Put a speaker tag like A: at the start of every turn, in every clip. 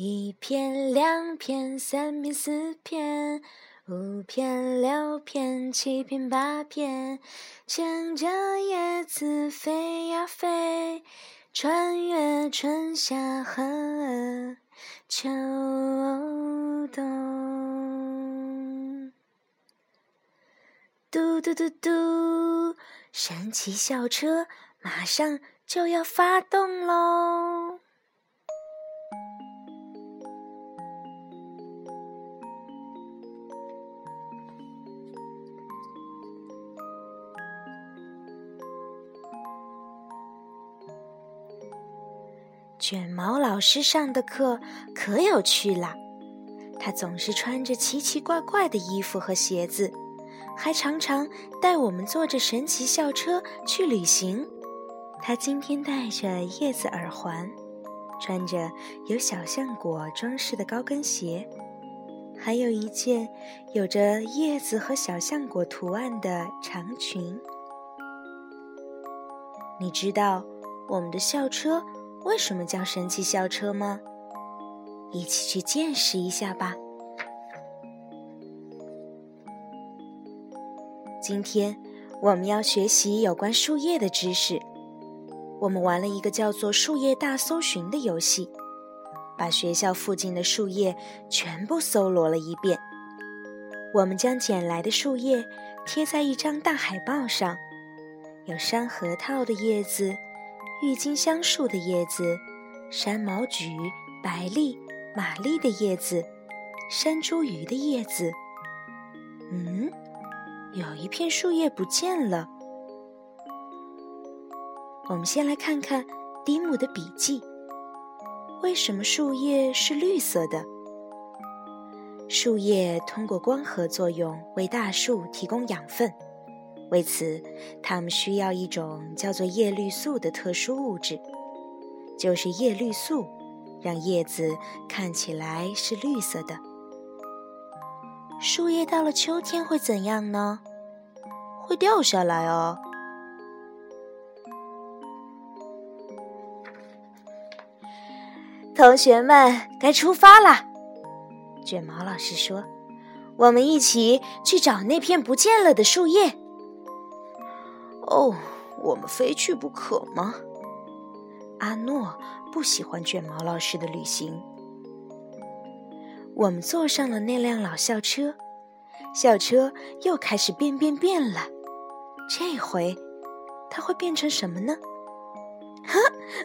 A: 一片、两片、三片、四片、五片、六片、七片、八片，牵着叶子飞呀飞，穿越春夏和秋冬。嘟嘟嘟嘟，神奇校车马上就要发动喽！卷毛老师上的课可有趣了，他总是穿着奇奇怪怪的衣服和鞋子，还常常带我们坐着神奇校车去旅行。他今天戴着叶子耳环，穿着有小象果装饰的高跟鞋，还有一件有着叶子和小象果图案的长裙。你知道我们的校车？为什么叫神奇校车吗？一起去见识一下吧。今天我们要学习有关树叶的知识。我们玩了一个叫做“树叶大搜寻”的游戏，把学校附近的树叶全部搜罗了一遍。我们将捡来的树叶贴在一张大海报上，有山核桃的叶子。郁金香树的叶子，山毛榉、白栎、玛丽的叶子，山茱萸的叶子。嗯，有一片树叶不见了。我们先来看看迪姆的笔记。为什么树叶是绿色的？树叶通过光合作用为大树提供养分。为此，它们需要一种叫做叶绿素的特殊物质，就是叶绿素，让叶子看起来是绿色的。树叶到了秋天会怎样呢？会掉下来哦。同学们，该出发了。卷毛老师说：“我们一起去找那片不见了的树叶。”
B: 哦，我们非去不可吗？
A: 阿诺不喜欢卷毛老师的旅行。我们坐上了那辆老校车，校车又开始变变变了。这回，它会变成什么呢？
B: 哈，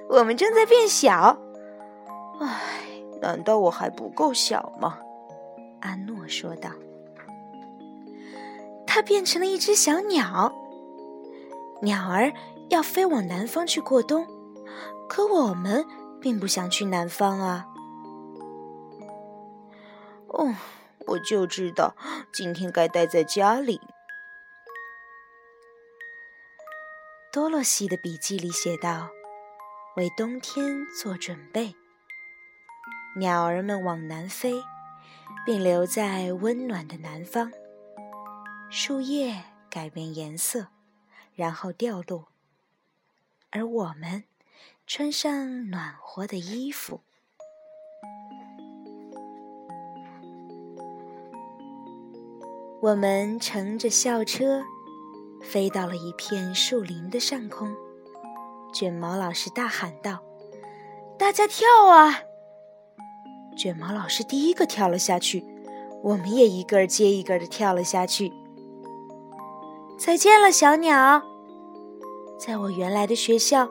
B: 我们正在变小。唉，难道我还不够小吗？
A: 阿诺说道。它变成了一只小鸟。鸟儿要飞往南方去过冬，可我们并不想去南方啊。
B: 哦，我就知道今天该待在家里。
A: 多洛西的笔记里写道：“为冬天做准备，鸟儿们往南飞，并留在温暖的南方。树叶改变颜色。”然后掉落，而我们穿上暖和的衣服。我们乘着校车飞到了一片树林的上空。卷毛老师大喊道：“大家跳啊！”卷毛老师第一个跳了下去，我们也一个接一个的跳了下去。再见了，小鸟。在我原来的学校，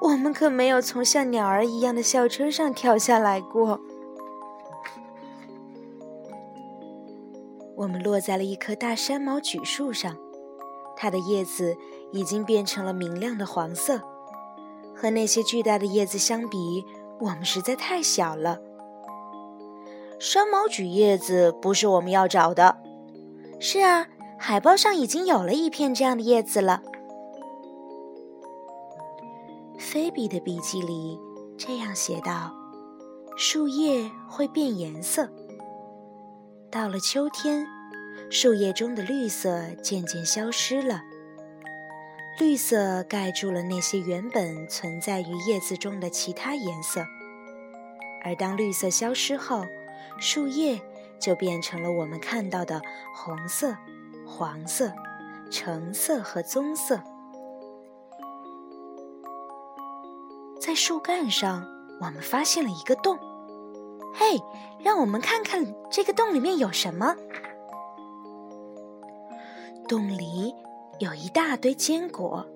A: 我们可没有从像鸟儿一样的校车上跳下来过。我们落在了一棵大山毛榉树上，它的叶子已经变成了明亮的黄色。和那些巨大的叶子相比，我们实在太小了。
B: 山毛榉叶子不是我们要找的。
A: 是啊。海报上已经有了一片这样的叶子了。菲比的笔记里这样写道：“树叶会变颜色，到了秋天，树叶中的绿色渐渐消失了，绿色盖住了那些原本存在于叶子中的其他颜色。而当绿色消失后，树叶就变成了我们看到的红色、黄色、橙色和棕色。在树干上，我们发现了一个洞。嘿，让我们看看这个洞里面有什么。洞里有一大堆坚果，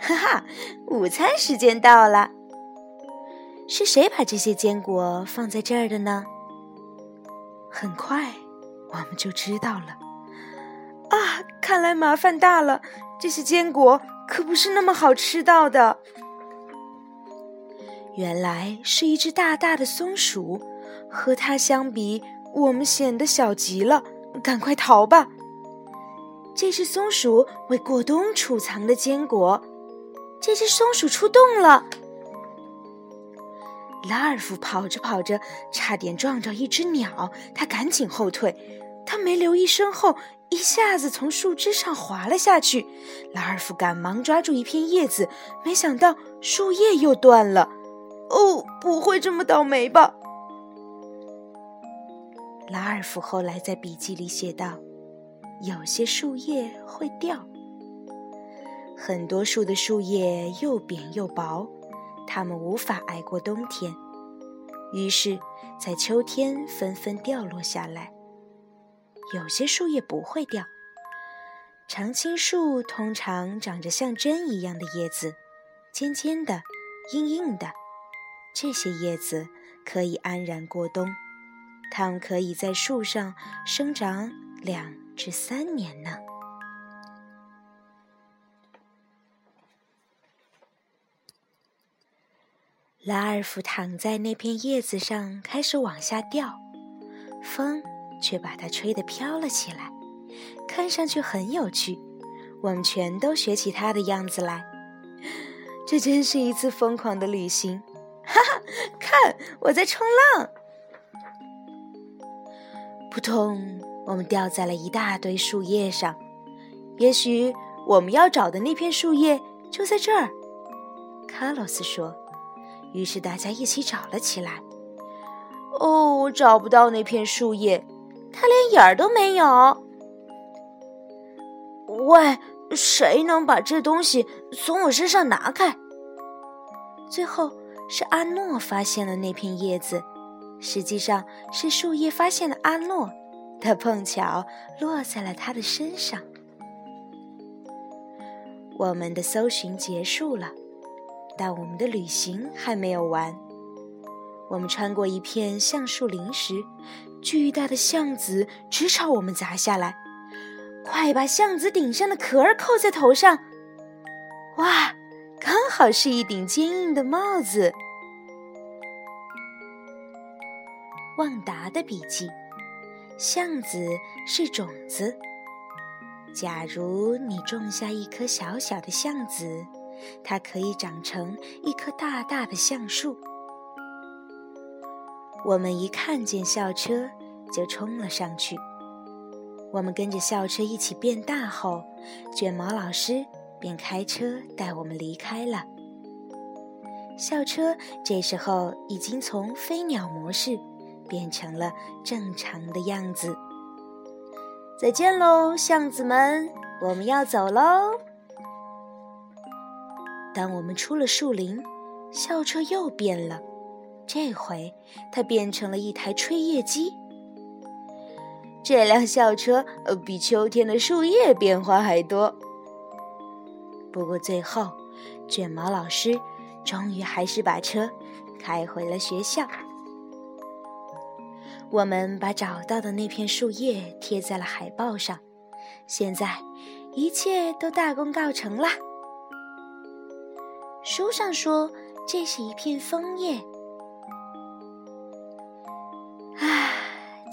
A: 哈哈！午餐时间到了。是谁把这些坚果放在这儿的呢？很快我们就知道了。啊，看来麻烦大了。这些坚果可不是那么好吃到的。原来是一只大大的松鼠。和它相比，我们显得小极了。赶快逃吧！这是松鼠为过冬储藏的坚果。这只松鼠出动了。拉尔夫跑着跑着，差点撞着一只鸟，他赶紧后退。他没留意身后，一下子从树枝上滑了下去。拉尔夫赶忙抓住一片叶子，没想到树叶又断了。哦，不会这么倒霉吧？拉尔夫后来在笔记里写道：“有些树叶会掉，很多树的树叶又扁又薄，它们无法挨过冬天，于是，在秋天纷纷掉落下来。有些树叶不会掉，常青树通常长着像针一样的叶子，尖尖的，硬硬的，这些叶子可以安然过冬。”它们可以在树上生长两至三年呢。拉尔夫躺在那片叶子上，开始往下掉，风却把它吹得飘了起来，看上去很有趣。我们全都学起它的样子来，这真是一次疯狂的旅行！哈哈，看我在冲浪。扑通！我们掉在了一大堆树叶上。也许我们要找的那片树叶就在这儿，卡洛斯说。于是大家一起找了起来。哦，我找不到那片树叶，它连影儿都没有。喂，谁能把这东西从我身上拿开？最后是阿诺发现了那片叶子。实际上是树叶发现了阿诺，它碰巧落在了他的身上。我们的搜寻结束了，但我们的旅行还没有完。我们穿过一片橡树林时，巨大的橡子直朝我们砸下来。快把橡子顶上的壳儿扣在头上！哇，刚好是一顶坚硬的帽子。旺达的笔记：橡子是种子。假如你种下一颗小小的橡子，它可以长成一棵大大的橡树。我们一看见校车，就冲了上去。我们跟着校车一起变大后，卷毛老师便开车带我们离开了。校车这时候已经从飞鸟模式。变成了正常的样子。再见喽，巷子们，我们要走喽。当我们出了树林，校车又变了，这回它变成了一台吹叶机。这辆校车呃比秋天的树叶变化还多。不过最后，卷毛老师终于还是把车开回了学校。我们把找到的那片树叶贴在了海报上，现在一切都大功告成了。书上说这是一片枫叶。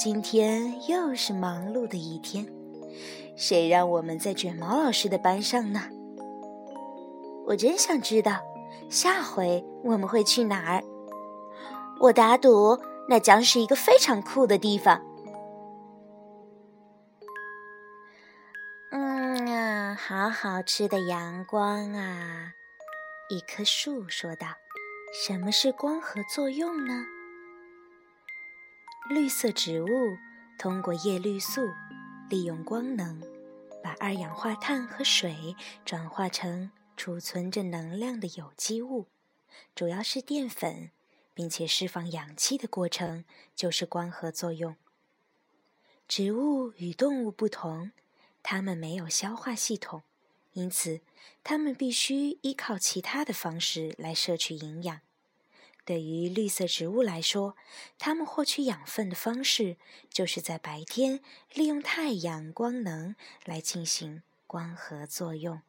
A: 今天又是忙碌的一天，谁让我们在卷毛老师的班上呢？我真想知道，下回我们会去哪儿？我打赌。那将是一个非常酷的地方。嗯啊，好好吃的阳光啊！一棵树说道：“什么是光合作用呢？”绿色植物通过叶绿素利用光能，把二氧化碳和水转化成储存着能量的有机物，主要是淀粉，并且释放氧气的过程就是光合作用。植物与动物不同，它们没有消化系统，因此它们必须依靠其他的方式来摄取营养。对于绿色植物来说，它们获取养分的方式就是在白天利用太阳光能来进行光合作用。